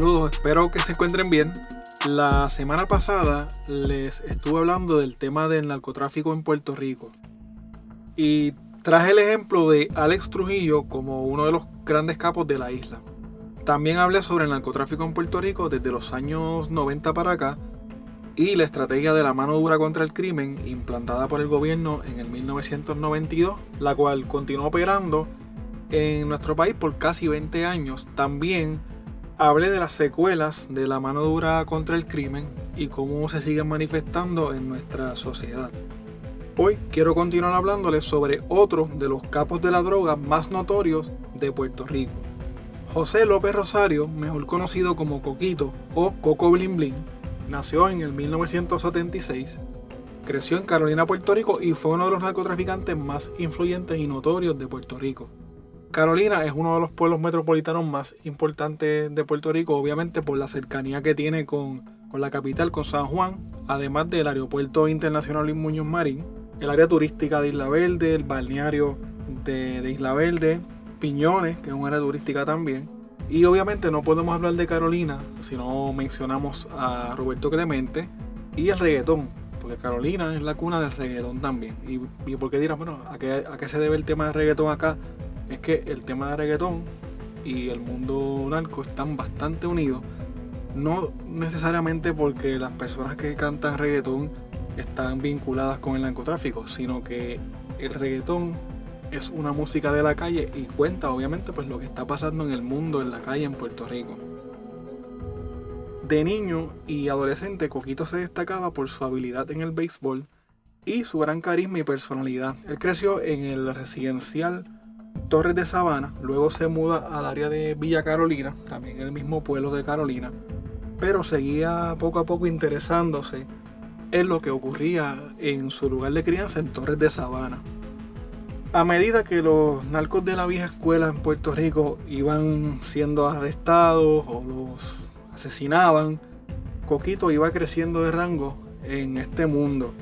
Saludos, espero que se encuentren bien. La semana pasada les estuve hablando del tema del narcotráfico en Puerto Rico. Y traje el ejemplo de Alex Trujillo como uno de los grandes capos de la isla. También hablé sobre el narcotráfico en Puerto Rico desde los años 90 para acá y la estrategia de la mano dura contra el crimen implantada por el gobierno en el 1992, la cual continuó operando en nuestro país por casi 20 años. También hablé de las secuelas de la mano dura contra el crimen y cómo se siguen manifestando en nuestra sociedad. Hoy quiero continuar hablándoles sobre otro de los capos de la droga más notorios de Puerto Rico. José López Rosario, mejor conocido como Coquito o Coco Blin Blin, nació en el 1976, creció en Carolina, Puerto Rico y fue uno de los narcotraficantes más influyentes y notorios de Puerto Rico. Carolina es uno de los pueblos metropolitanos más importantes de Puerto Rico, obviamente por la cercanía que tiene con, la capital, con San Juan, además del aeropuerto internacional Luis Muñoz Marín, el área turística de Isla Verde, el balneario de, de Isla Verde, Piñones, que es una área turística también. Y obviamente no podemos hablar de Carolina si no mencionamos a Roberto Clemente y el reggaetón, porque Carolina es la cuna del reggaetón también. Y, y por qué dirán, bueno, ¿a qué, ¿a qué se debe el tema del reggaetón acá? Es que el tema de reggaetón y el mundo narco están bastante unidos. No necesariamente porque las personas que cantan reggaetón están vinculadas con el narcotráfico, sino que el reggaetón es una música de la calle y cuenta obviamente pues lo que está pasando en el mundo, en la calle en Puerto Rico. De niño y adolescente, Coquito se destacaba por su habilidad en el béisbol y su gran carisma y personalidad. Él creció en el residencial Torres de Sabana, luego se muda al área de Villa Carolina, también el mismo pueblo de Carolina, pero seguía poco a poco interesándose en lo que ocurría en su lugar de crianza en Torres de Sabana. A medida que los narcos de la vieja escuela en Puerto Rico iban siendo arrestados o los asesinaban, Coquito iba creciendo de rango en este mundo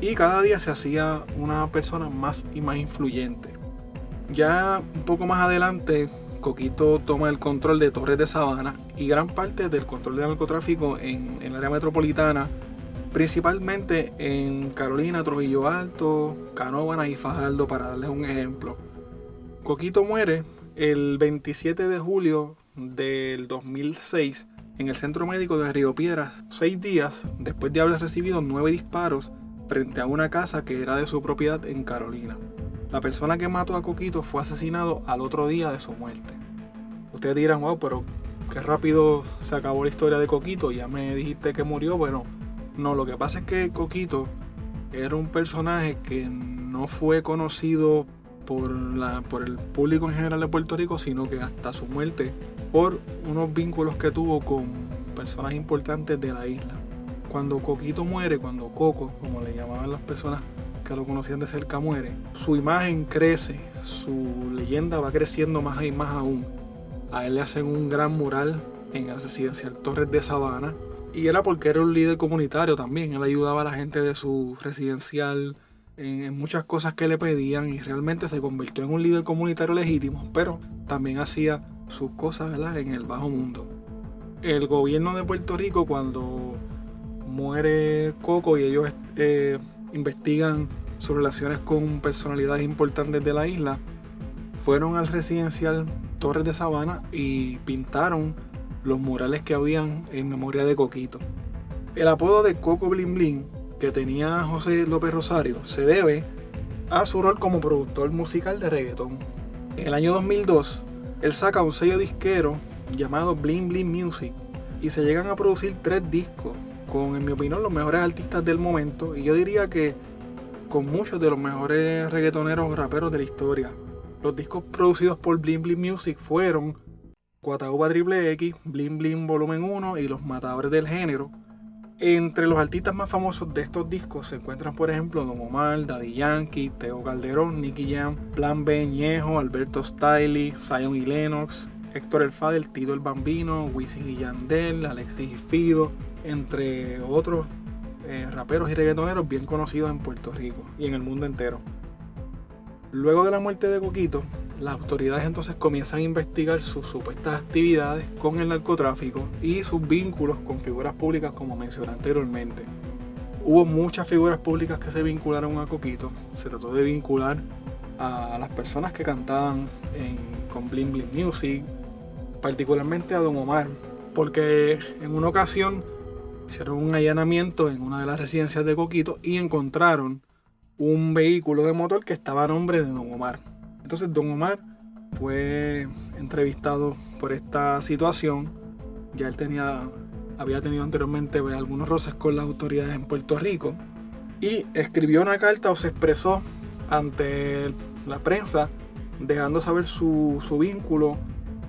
y cada día se hacía una persona más y más influyente. Ya un poco más adelante, Coquito toma el control de Torres de Sabana y gran parte del control del narcotráfico en, el área metropolitana, principalmente en Carolina, Trujillo Alto, Canóvana y Fajardo, para darles un ejemplo. Coquito muere el 27 de julio del 2006 en el centro médico de Río Piedras, seis días después de haber recibido nueve disparos frente a una casa que era de su propiedad en Carolina. La persona que mató a Coquito fue asesinado al otro día de su muerte. Ustedes dirán, wow, pero qué rápido se acabó la historia de Coquito, ya me dijiste que murió. Bueno, no, lo que pasa es que Coquito era un personaje que no fue conocido por, la, por el público en general de Puerto Rico, sino que hasta su muerte por unos vínculos que tuvo con personas importantes de la isla. Cuando Coquito muere, cuando Coco, como le llamaban las personas que lo conocían de cerca muere, su imagen crece, su leyenda va creciendo más y más aún. A él le hacen un gran mural en el residencial Torres de Sabana. Y era porque era un líder comunitario también. Él ayudaba a la gente de su residencial en, muchas cosas que le pedían y realmente se convirtió en un líder comunitario legítimo, pero también hacía sus cosas en el bajo mundo. El gobierno de Puerto Rico cuando muere Coco y ellos eh, investigan sus relaciones con personalidades importantes de la isla, fueron al residencial Torres de Sabana y pintaron los murales que habían en memoria de Coquito. El apodo de Coco Blin Blin que tenía José López Rosario se debe a su rol como productor musical de reggaetón. En el año 2002, él saca un sello disquero llamado Bling Bling Music y se llegan a producir tres discos con, en mi opinión, los mejores artistas del momento y yo diría que con muchos de los mejores reggaetoneros raperos de la historia. Los discos producidos por Blim Blim Music fueron Cuatauba Triple X, Blim Blim Volumen 1 y Los Matadores del Género. Entre los artistas más famosos de estos discos se encuentran, por ejemplo, Don Omar, Daddy Yankee, Teo Calderón, Nicky Jam, Plan B, Ñejo, Alberto Stiley, Zion y Lennox, Héctor El Fader, Tito el Bambino, Wisin y Yandel, Alexis y Fido, entre otros eh, raperos y reggaetoneros bien conocidos en Puerto Rico y en el mundo entero. Luego de la muerte de Coquito, las autoridades entonces comienzan a investigar sus supuestas actividades con el narcotráfico y sus vínculos con figuras públicas como mencioné anteriormente. Hubo muchas figuras públicas que se vincularon a Coquito. Se trató de vincular a las personas que cantaban con Bling Bling Music, particularmente a Don Omar, porque en una ocasión hicieron un allanamiento en una de las residencias de Coquito y encontraron un vehículo de motor que estaba a nombre de Don Omar. Entonces Don Omar fue entrevistado por esta situación. Ya él tenía, había tenido anteriormente pues, algunos roces con las autoridades en Puerto Rico y escribió una carta o se expresó ante la prensa dejando saber su, su vínculo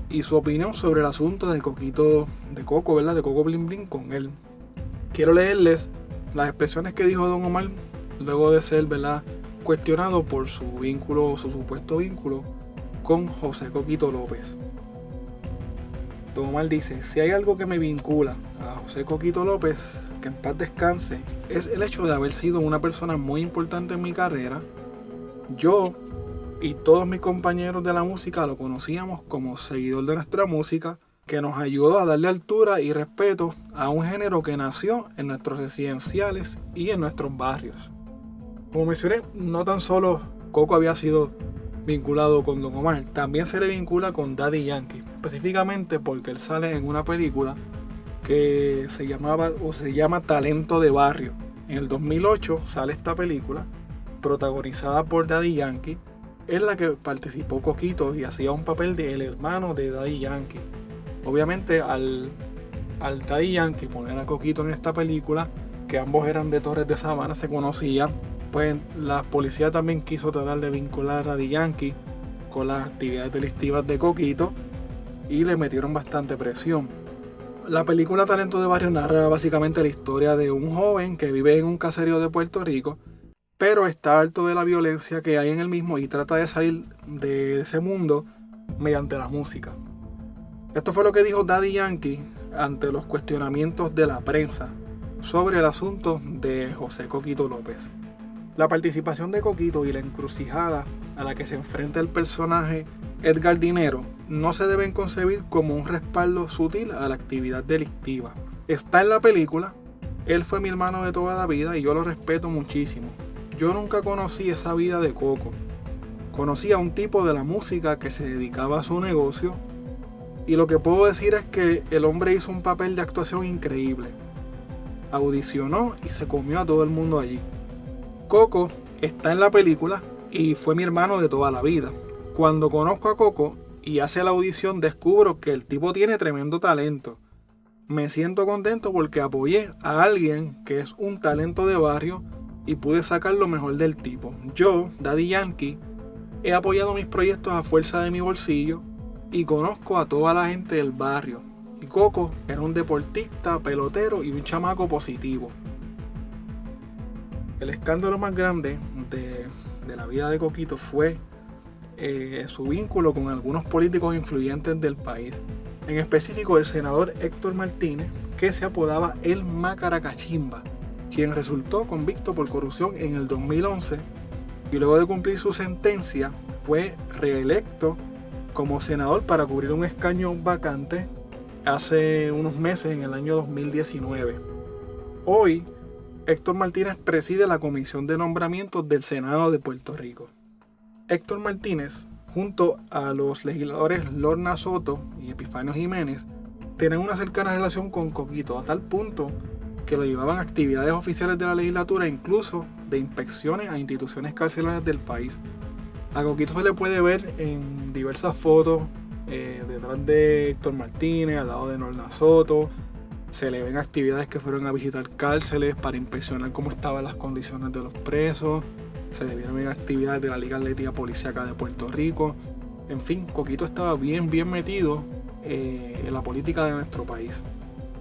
y su opinión sobre el asunto de Coquito de Coco, ¿verdad? De Coco Bling Bling con él. Quiero leerles las expresiones que dijo Don Omar luego de ser ¿verdad? cuestionado por su vínculo, su supuesto vínculo con José Coquito López. Don Omar dice, si hay algo que me vincula a José Coquito López, que en paz descanse, es el hecho de haber sido una persona muy importante en mi carrera. Yo y todos mis compañeros de la música lo conocíamos como seguidor de nuestra música, que nos ayudó a darle altura y respeto a un género que nació en nuestros residenciales y en nuestros barrios. Como mencioné, no tan solo Coco había sido vinculado con Don Omar, también se le vincula con Daddy Yankee, específicamente porque él sale en una película que se llamaba o se llama Talento de Barrio. En el 2008 sale esta película protagonizada por Daddy Yankee, en la que participó Coquito y hacía un papel de el hermano de Daddy Yankee. Obviamente al, al Daddy Yankee poner a Coquito en esta película, que ambos eran de Torres de Sabana, se conocían pues la policía también quiso tratar de vincular a Di Yankee con las actividades delictivas de Coquito y le metieron bastante presión. La película Talento de Barrio narra básicamente la historia de un joven que vive en un caserío de Puerto Rico, pero está harto de la violencia que hay en el mismo y trata de salir de ese mundo mediante la música. Esto fue lo que dijo Daddy Yankee ante los cuestionamientos de la prensa sobre el asunto de José Coquito López. La participación de Coquito y la encrucijada a la que se enfrenta el personaje Edgar Dinero no se deben concebir como un respaldo sutil a la actividad delictiva. Está en la película, él fue mi hermano de toda la vida y yo lo respeto muchísimo. Yo nunca conocí esa vida de Coco. Conocí a un tipo de la música que se dedicaba a su negocio y lo que puedo decir es que el hombre hizo un papel de actuación increíble. Audicionó y se comió a todo el mundo allí. Coco está en la película y fue mi hermano de toda la vida. Cuando conozco a Coco y hace la audición descubro que el tipo tiene tremendo talento. Me siento contento porque apoyé a alguien que es un talento de barrio y pude sacar lo mejor del tipo. Yo, Daddy Yankee, he apoyado mis proyectos a fuerza de mi bolsillo y conozco a toda la gente del barrio. Y Coco era un deportista, pelotero y un chamaco positivo. El escándalo más grande de, la vida de Coquito fue eh, su vínculo con algunos políticos influyentes del país. En específico el senador Héctor Martínez, que se apodaba el Macaracachimba, quien resultó convicto por corrupción en el 2011 y luego de cumplir su sentencia fue reelecto como senador para cubrir un escaño vacante hace unos meses en el año 2019. Hoy Héctor Martínez preside la Comisión de Nombramientos del Senado de Puerto Rico. Héctor Martínez, junto a los legisladores Lorna Soto y Epifanio Jiménez, tienen una cercana relación con Coquito, a tal punto que lo llevaban a actividades oficiales de la legislatura, incluso de inspecciones a instituciones carcelarias del país. A Coquito se le puede ver en diversas fotos eh, detrás de Héctor Martínez, al lado de Lorna Soto, se le ven actividades que fueron a visitar cárceles para inspeccionar cómo estaban las condiciones de los presos. Se le vieron actividades de la Liga Atlética Policiaca de Puerto Rico. En fin, Coquito estaba bien, bien metido eh, en la política de nuestro país.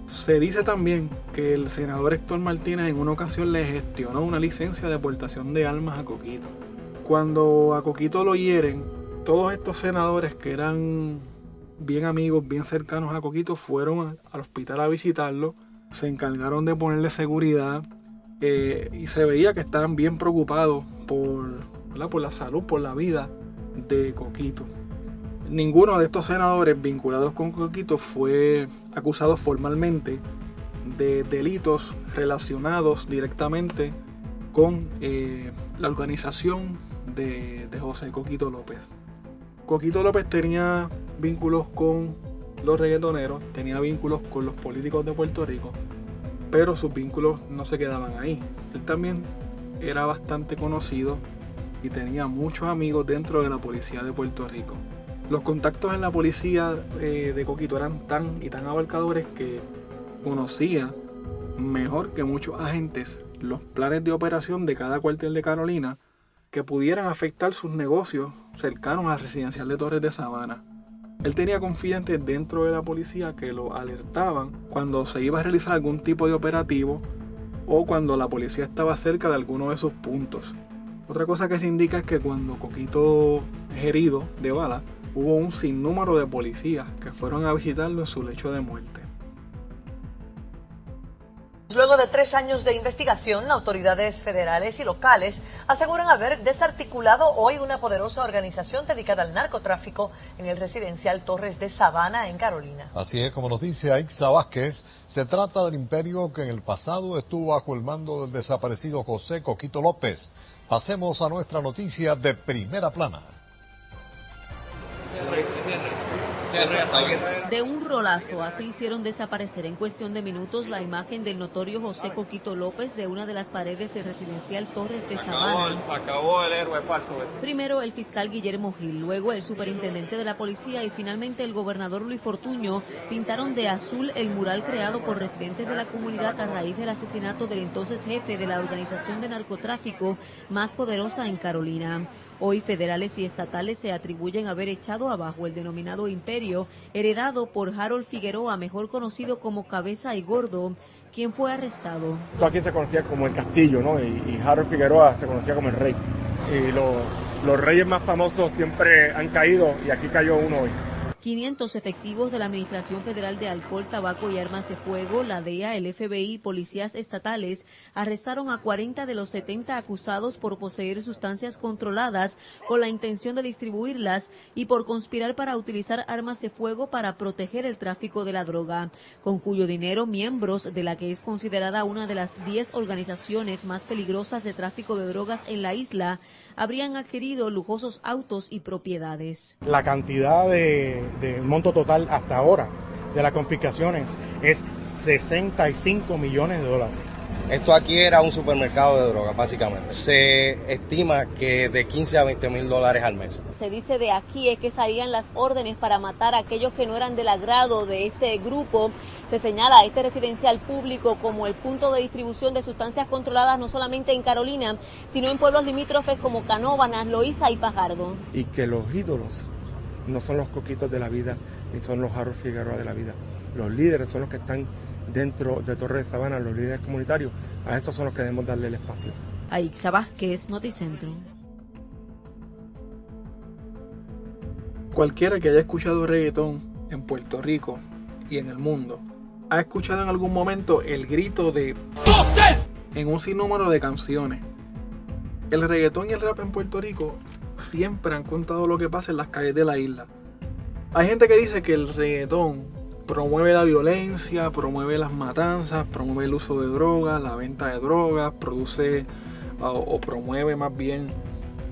Se dice también que el senador Héctor Martínez en una ocasión le gestionó una licencia de aportación de armas a Coquito. Cuando a Coquito lo hieren, todos estos senadores que eran bien amigos, bien cercanos a Coquito, fueron al hospital a visitarlo, se encargaron de ponerle seguridad eh, y se veía que estaban bien preocupados por, la salud, por la vida de Coquito. Ninguno de estos senadores vinculados con Coquito fue acusado formalmente de delitos relacionados directamente con eh, la organización de, de José Coquito López. Coquito López tenía vínculos con los reggaetoneros, tenía vínculos con los políticos de Puerto Rico, pero sus vínculos no se quedaban ahí. Él también era bastante conocido y tenía muchos amigos dentro de la policía de Puerto Rico. Los contactos en la policía eh, de Coquito eran tan y tan abarcadores que conocía mejor que muchos agentes los planes de operación de cada cuartel de Carolina que pudieran afectar sus negocios cercanos a la residencial de Torres de Sabana. Él tenía confidentes dentro de la policía que lo alertaban cuando se iba a realizar algún tipo de operativo o cuando la policía estaba cerca de alguno de sus puntos. Otra cosa que se indica es que cuando Coquito es herido de bala, hubo un sinnúmero de policías que fueron a visitarlo en su lecho de muerte. Luego de tres años de investigación, autoridades federales y locales aseguran haber desarticulado hoy una poderosa organización dedicada al narcotráfico en el residencial Torres de Sabana, en Carolina. Así es, como nos dice Aixa Vázquez, se trata del imperio que en el pasado estuvo bajo el mando del desaparecido José Coquito López. Pasemos a nuestra noticia de primera plana. De un rolazo, así hicieron desaparecer en cuestión de minutos la imagen del notorio José Coquito López de una de las paredes del residencial Torres de Sabana. Primero el fiscal Guillermo Gil, luego el superintendente de la policía y finalmente el gobernador Luis Fortuño pintaron de azul el mural creado por residentes de la comunidad a raíz del asesinato del entonces jefe de la organización de narcotráfico más poderosa en Carolina. Hoy federales y estatales se atribuyen haber echado abajo el denominado imperio heredado por Harold Figueroa, mejor conocido como Cabeza y Gordo, quien fue arrestado. Aquí se conocía como el castillo, ¿no? Y, Harold Figueroa se conocía como el rey. Y los reyes más famosos siempre han caído y aquí cayó uno hoy. 500 efectivos de la Administración Federal de Alcohol, Tabaco y Armas de Fuego, la DEA, el FBI y policías estatales arrestaron a 40 de los 70 acusados por poseer sustancias controladas con la intención de distribuirlas y por conspirar para utilizar armas de fuego para proteger el tráfico de la droga, con cuyo dinero miembros de la que es considerada una de las 10 organizaciones más peligrosas de tráfico de drogas en la isla habrían adquirido lujosos autos y propiedades. La cantidad de, monto total hasta ahora de las confiscaciones es 65 millones de dólares. Esto aquí era un supermercado de drogas, básicamente. Se estima que de 15 a 20 mil dólares al mes. Se dice de aquí es que salían las órdenes para matar a aquellos que no eran del agrado de este grupo. Se señala a este residencial público como el punto de distribución de sustancias controladas no solamente en Carolina, sino en pueblos limítrofes como Canóvanas, Loíza y Pajardo. Y que los ídolos no son los coquitos de la vida, ni son los Harold Figueroa de la vida. Los líderes son los que están dentro de Torre de Sabana, los líderes comunitarios, a esos son los que debemos darle el espacio. Aixa Vázquez, Noticentro. Cualquiera que haya escuchado reggaetón en Puerto Rico y en el mundo, ha escuchado en algún momento el grito de en un sinnúmero de canciones. El reggaetón y el rap en Puerto Rico siempre han contado lo que pasa en las calles de la isla. Hay gente que dice que el reggaetón promueve la violencia, promueve las matanzas, promueve el uso de drogas, la venta de drogas, produce o, promueve más bien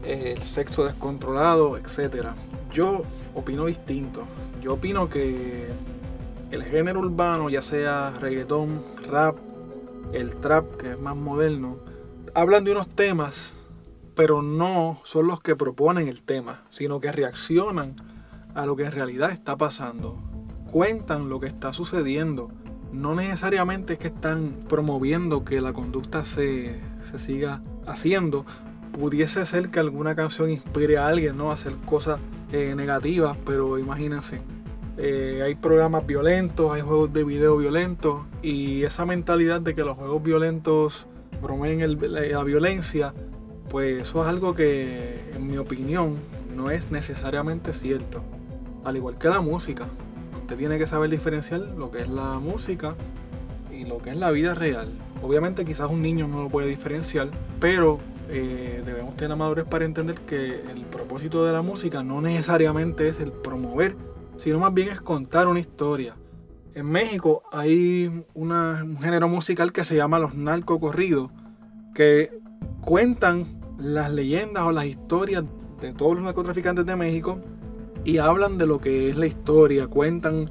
eh, el sexo descontrolado, etc. Yo opino distinto. Yo opino que el género urbano, ya sea reggaetón, rap, el trap, que es más moderno, hablan de unos temas, pero no son los que proponen el tema, sino que reaccionan a lo que en realidad está pasando cuentan lo que está sucediendo. No necesariamente es que están promoviendo que la conducta se, siga haciendo. Pudiese ser que alguna canción inspire a alguien ¿no? a hacer cosas eh, negativas, pero imagínense. Eh, hay programas violentos, hay juegos de video violentos y esa mentalidad de que los juegos violentos promueven la violencia, pues eso es algo que en mi opinión no es necesariamente cierto. Al igual que la música usted tiene que saber diferenciar lo que es la música y lo que es la vida real. Obviamente quizás un niño no lo puede diferenciar, pero eh, debemos tener madurez para entender que el propósito de la música no necesariamente es el promover, sino más bien es contar una historia. En México hay un género musical que se llama los narcocorridos, que cuentan las leyendas o las historias de todos los narcotraficantes de México y hablan de lo que es la historia, cuentan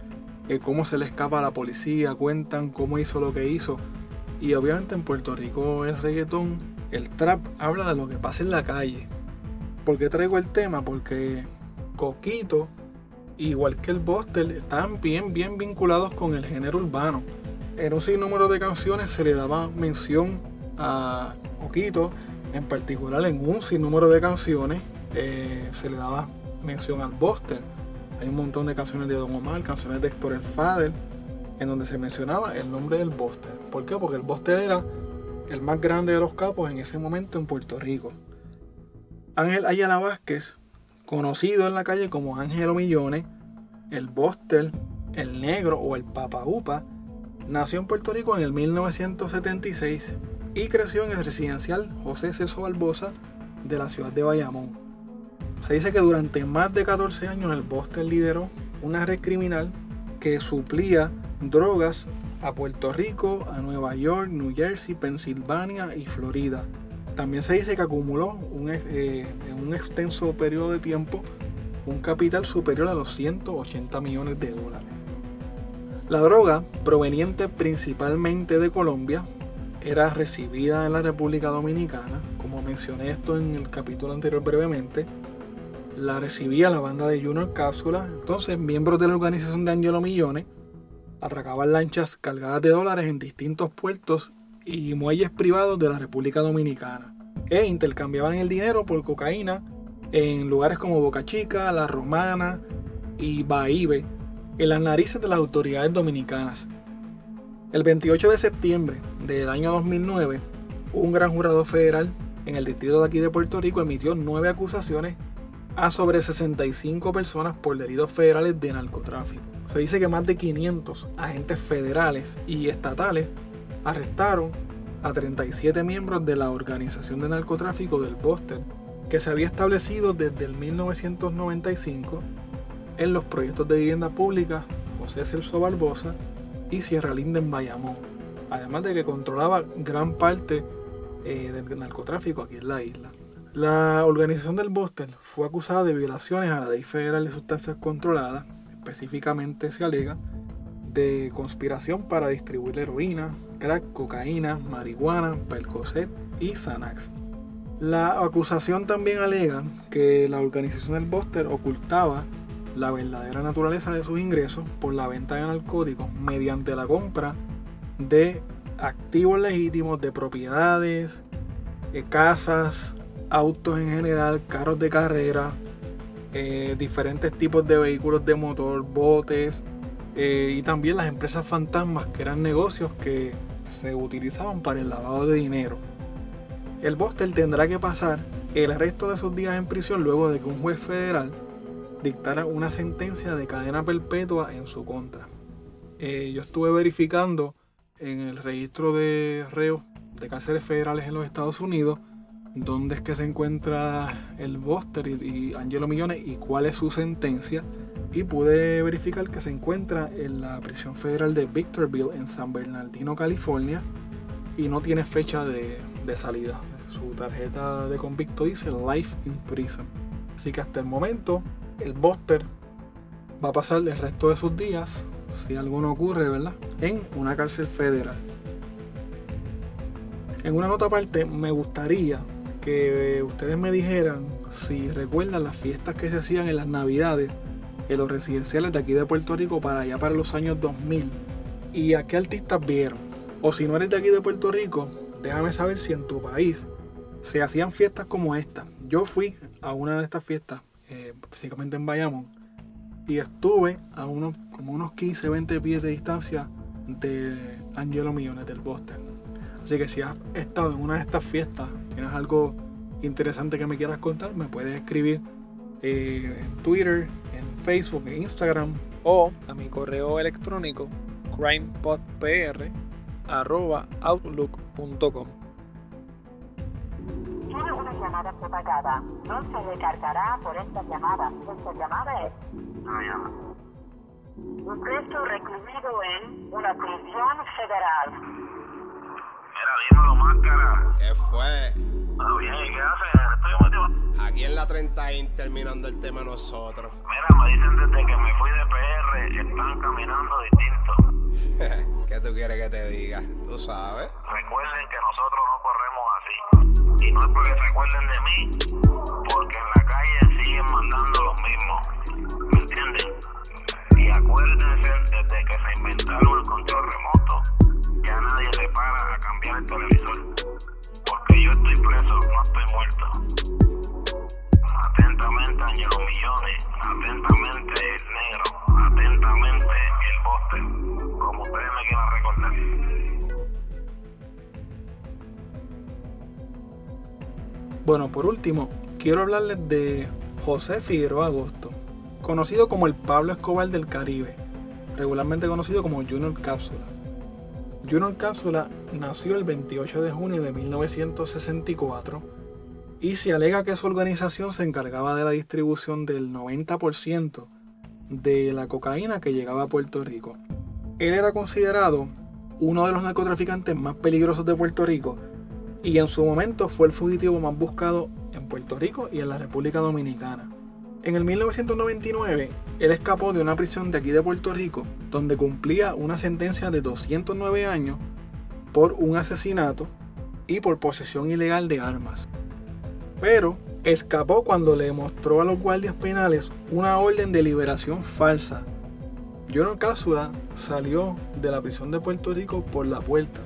eh, cómo se le escapa a la policía, cuentan cómo hizo lo que hizo. Y obviamente en Puerto Rico el reggaetón, el trap habla de lo que pasa en la calle. ¿Por qué traigo el tema? Porque Coquito, igual que el Buster, están bien, bien vinculados con el género urbano. En un sinnúmero de canciones se le daba mención a Coquito, en particular en un sinnúmero de canciones eh, se le daba mención al Buster. Hay un montón de canciones de Don Omar, canciones de Héctor El Fader, en donde se mencionaba el nombre del Buster. ¿Por qué? Porque el Buster era el más grande de los capos en ese momento en Puerto Rico. Ángel Ayala Vázquez, conocido en la calle como Ángelo Millones, el Buster, el Negro o el Papa Upa, nació en Puerto Rico en el 1976 y creció en el residencial José Celso Barbosa de la ciudad de Bayamón. Se dice que durante más de 14 años el Buster lideró una red criminal que suplía drogas a Puerto Rico, a Nueva York, New Jersey, Pensilvania y Florida. También se dice que acumuló un, eh, en un extenso periodo de tiempo un capital superior a los 180 millones de dólares. La droga, proveniente principalmente de Colombia, era recibida en la República Dominicana, como mencioné esto en el capítulo anterior brevemente, la recibía la banda de Junior Cápsula. Entonces, miembros de la organización de Angelo Millones atracaban lanchas cargadas de dólares en distintos puertos y muelles privados de la República Dominicana e intercambiaban el dinero por cocaína en lugares como Boca Chica, La Romana y Bahibe, en las narices de las autoridades dominicanas. El 28 de septiembre del año 2009, un gran jurado federal en el distrito de aquí de Puerto Rico emitió nueve acusaciones a sobre 65 personas por delitos federales de narcotráfico. Se dice que más de 500 agentes federales y estatales arrestaron a 37 miembros de la organización de narcotráfico del Boston, que se había establecido desde el 1995 en los proyectos de vivienda pública José Celso Barbosa y Sierra Linda en Bayamón, además de que controlaba gran parte eh, del narcotráfico aquí en la isla. La organización del Boston fue acusada de violaciones a la Ley Federal de Sustancias Controladas, específicamente se alega de conspiración para distribuir heroína, crack, cocaína, marihuana, percocet y Xanax. La acusación también alega que la organización del Buster ocultaba la verdadera naturaleza de sus ingresos por la venta de narcóticos mediante la compra de activos legítimos de propiedades, de casas, autos en general, carros de carrera, eh, diferentes tipos de vehículos de motor, botes eh, y también las empresas fantasmas que eran negocios que se utilizaban para el lavado de dinero. El Buster tendrá que pasar el resto de sus días en prisión luego de que un juez federal dictara una sentencia de cadena perpetua en su contra. Eh, yo estuve verificando en el registro de reos de cárceles federales en los Estados Unidos dónde es que se encuentra el Buster y, Angelo Millones y cuál es su sentencia. Y pude verificar que se encuentra en la prisión federal de Victorville en San Bernardino, California, y no tiene fecha de, salida. Su tarjeta de convicto dice Life in Prison. Así que hasta el momento, el Buster va a pasar el resto de sus días, si alguno ocurre, ¿verdad? En una cárcel federal. En una nota aparte, me gustaría que ustedes me dijeran si recuerdan las fiestas que se hacían en las navidades en los residenciales de aquí de Puerto Rico para allá para los años 2000 y a qué artistas vieron. O si no eres de aquí de Puerto Rico, déjame saber si en tu país se hacían fiestas como esta. Yo fui a una de estas fiestas, eh, en Bayamón, y estuve a unos, como unos 15, 20 pies de distancia de Angelo Millones del Boston. Así que si has estado en una de estas fiestas, tienes algo interesante que me quieras contar, me puedes escribir eh, en Twitter, en Facebook, en Instagram o a mi correo electrónico crimepodpr.outlook.com. llamada fue pagada. No se recargará por esta llamada. Esta llamada es... Usted está recluido en una prisión federal. Mira, máscara. ¿Qué fue? Ah, bien, ¿y qué haces? Estoy. Aquí en la 30 in terminando el tema nosotros. Mira, me dicen desde que me fui de PR, están caminando distinto. ¿Qué tú quieres que te diga? Tú sabes. Recuerden que nosotros no corremos así. Y no es porque se acuerden de mí, porque en la calle siguen mandando los mismos. ¿Me entienden? Acuérdense, desde que se inventaron el control remoto, ya nadie se para a cambiar el televisor. Porque yo estoy preso, no estoy muerto. Atentamente, Angelo Millones. Atentamente, el negro. Atentamente, el boste. Como ustedes me quieran recordar. Bueno, por último, quiero hablarles de José Figueroa Agosto, conocido como el Pablo Escobar del Caribe, regularmente conocido como Junior Cápsula. Junior Cápsula nació el 28 de junio de 1964 y se alega que su organización se encargaba de la distribución del 90% de la cocaína que llegaba a Puerto Rico. Él era considerado uno de los narcotraficantes más peligrosos de Puerto Rico y en su momento fue el fugitivo más buscado en Puerto Rico y en la República Dominicana. En el 1999, él escapó de una prisión de aquí de Puerto Rico, donde cumplía una sentencia de 209 años por un asesinato y por posesión ilegal de armas. Pero escapó cuando le demostró a los guardias penales una orden de liberación falsa. Jonathan Cápsula salió de la prisión de Puerto Rico por la puerta.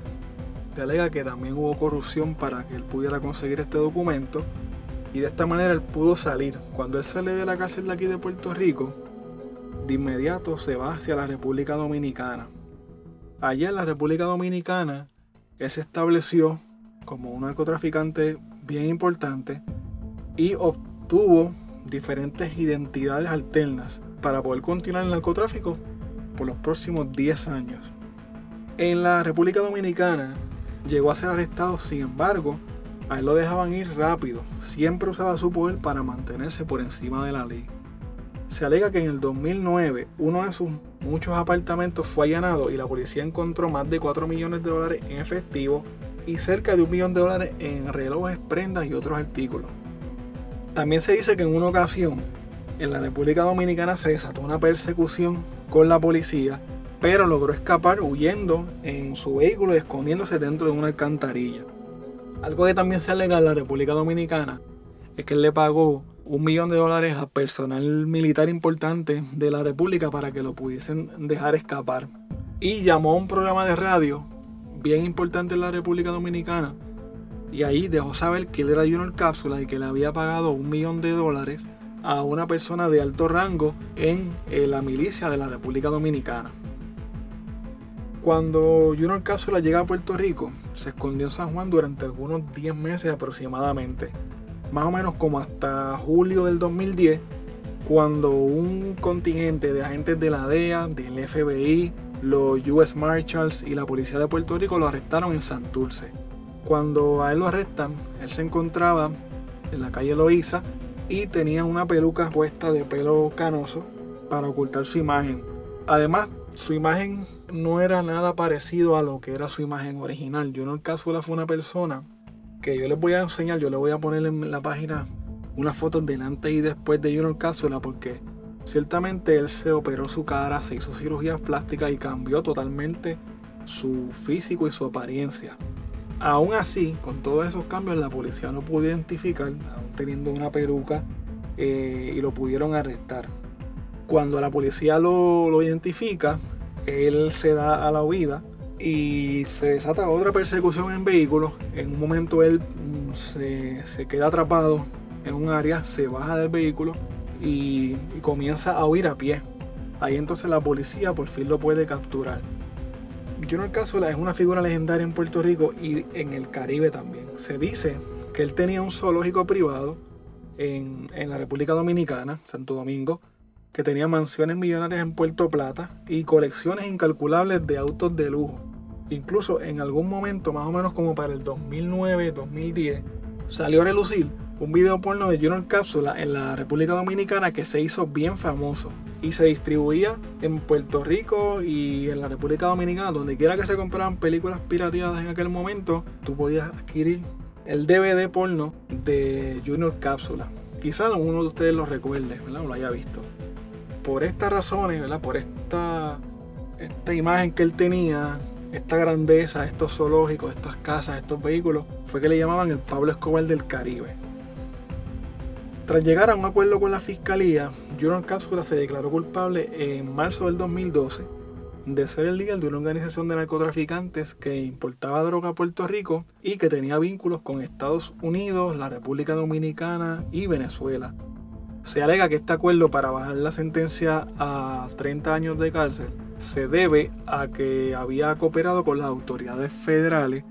Se alega que también hubo corrupción para que él pudiera conseguir este documento y de esta manera él pudo salir. Cuando él sale de la cárcel de aquí de Puerto Rico, de inmediato se va hacia la República Dominicana. Allá en la República Dominicana, él se estableció como un narcotraficante bien importante y obtuvo diferentes identidades alternas para poder continuar el narcotráfico por los próximos 10 años. En la República Dominicana llegó a ser arrestado, sin embargo, a él lo dejaban ir rápido, siempre usaba su poder para mantenerse por encima de la ley. Se alega que en el 2009 uno de sus muchos apartamentos fue allanado y la policía encontró más de 4 millones de dólares en efectivo y cerca de un millón de dólares en relojes, prendas y otros artículos. También se dice que en una ocasión en la República Dominicana se desató una persecución con la policía, pero logró escapar huyendo en su vehículo y escondiéndose dentro de una alcantarilla. Algo que también se alega en la República Dominicana es que él le pagó un millón de dólares a personal militar importante de la República para que lo pudiesen dejar escapar. Y llamó a un programa de radio bien importante en la República Dominicana y ahí dejó saber que él era Junior Cápsula y que le había pagado un millón de dólares a una persona de alto rango en eh, la milicia de la República Dominicana. Cuando Junior Cápsula llega a Puerto Rico, se escondió en San Juan durante algunos 10 meses aproximadamente, más o menos como hasta julio del 2010, cuando un contingente de agentes de la DEA, del FBI, los US Marshals y la policía de Puerto Rico lo arrestaron en Santurce. Cuando a él lo arrestan, él se encontraba en la calle Loíza y tenía una peluca puesta de pelo canoso para ocultar su imagen. Además, su imagen no era nada parecido a lo que era su imagen original. Yo en fue una persona que yo les voy a enseñar, yo le voy a poner en la página unas fotos delante y después de Junior Cápsula porque ciertamente él se operó su cara, se hizo cirugías plásticas y cambió totalmente su físico y su apariencia. Aún así, con todos esos cambios, la policía no pudo identificar, aún teniendo una peluca, eh, y lo pudieron arrestar. Cuando la policía lo, lo identifica, él se da a la huida y se desata otra persecución en vehículos. En un momento él mm, se, se queda atrapado en un área, se baja del vehículo y, y comienza a huir a pie. Ahí entonces la policía por fin lo puede capturar. Junior Cápsula es una figura legendaria en Puerto Rico y en el Caribe también. Se dice que él tenía un zoológico privado en, en la República Dominicana, Santo Domingo, que tenía mansiones millonarias en Puerto Plata y colecciones incalculables de autos de lujo. Incluso en algún momento, más o menos como para el 2009-2010, salió a relucir un video porno de Junior Cápsula en la República Dominicana que se hizo bien famoso y se distribuía en Puerto Rico y en la República Dominicana, donde quiera que se compraran películas pirateadas en aquel momento, tú podías adquirir el DVD porno de Junior Cápsula. Quizás uno de ustedes lo recuerde, ¿verdad? O lo haya visto. Por estas razones, ¿verdad? Por esta, esta imagen que él tenía, esta grandeza, estos zoológicos, estas casas, estos vehículos, fue que le llamaban el Pablo Escobar del Caribe. Tras llegar a un acuerdo con la fiscalía, Junior Cápsula se declaró culpable en marzo del 2012 de ser el líder de una organización de narcotraficantes que importaba droga a Puerto Rico y que tenía vínculos con Estados Unidos, la República Dominicana y Venezuela. Se alega que este acuerdo para bajar la sentencia a 30 años de cárcel se debe a que había cooperado con las autoridades federales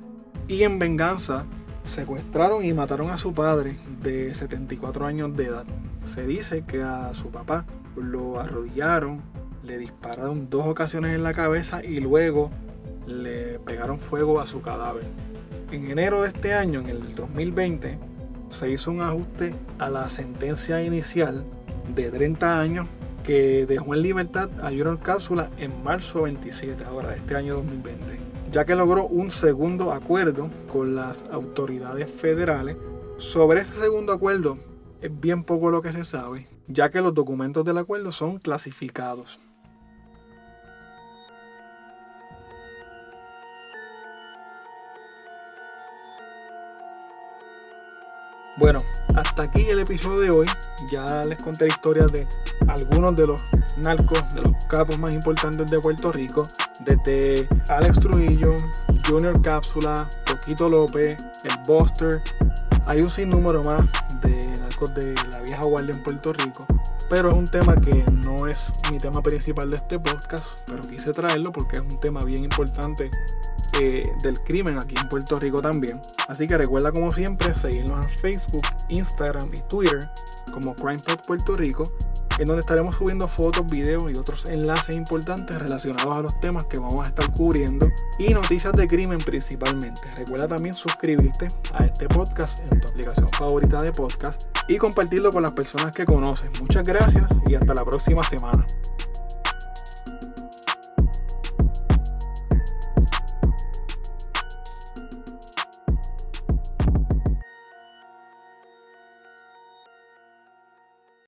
y en venganza secuestraron y mataron a su padre de 74 años de edad. Se dice que a su papá lo arrodillaron, le dispararon dos ocasiones en la cabeza y luego le pegaron fuego a su cadáver. En enero de este año, en el 2020, se hizo un ajuste a la sentencia inicial de 30 años que dejó en libertad a Junior Cápsula en marzo 27, ahora de este año 2020, ya que logró un segundo acuerdo con las autoridades federales. Sobre este segundo acuerdo es bien poco lo que se sabe, ya que los documentos del acuerdo son clasificados. Bueno, hasta aquí el episodio de hoy. Ya les conté historias de algunos de los narcos, de los capos más importantes de Puerto Rico, desde Alex Trujillo, Junior Cápsula, Poquito López, el Buster. Hay un sinnúmero más de narcos de la vieja guardia en Puerto Rico, pero es un tema que no es mi tema principal de este podcast, pero quise traerlo porque es un tema bien importante eh, del crimen aquí en Puerto Rico también. Así que recuerda como siempre seguirnos en Facebook, Instagram y Twitter como CrimePod Puerto Rico, en donde estaremos subiendo fotos, videos y otros enlaces importantes relacionados a los temas que vamos a estar cubriendo y noticias de crimen principalmente. Recuerda también suscribirte a este podcast en tu aplicación favorita de podcast y compartirlo con las personas que conoces. Muchas gracias y hasta la próxima semana.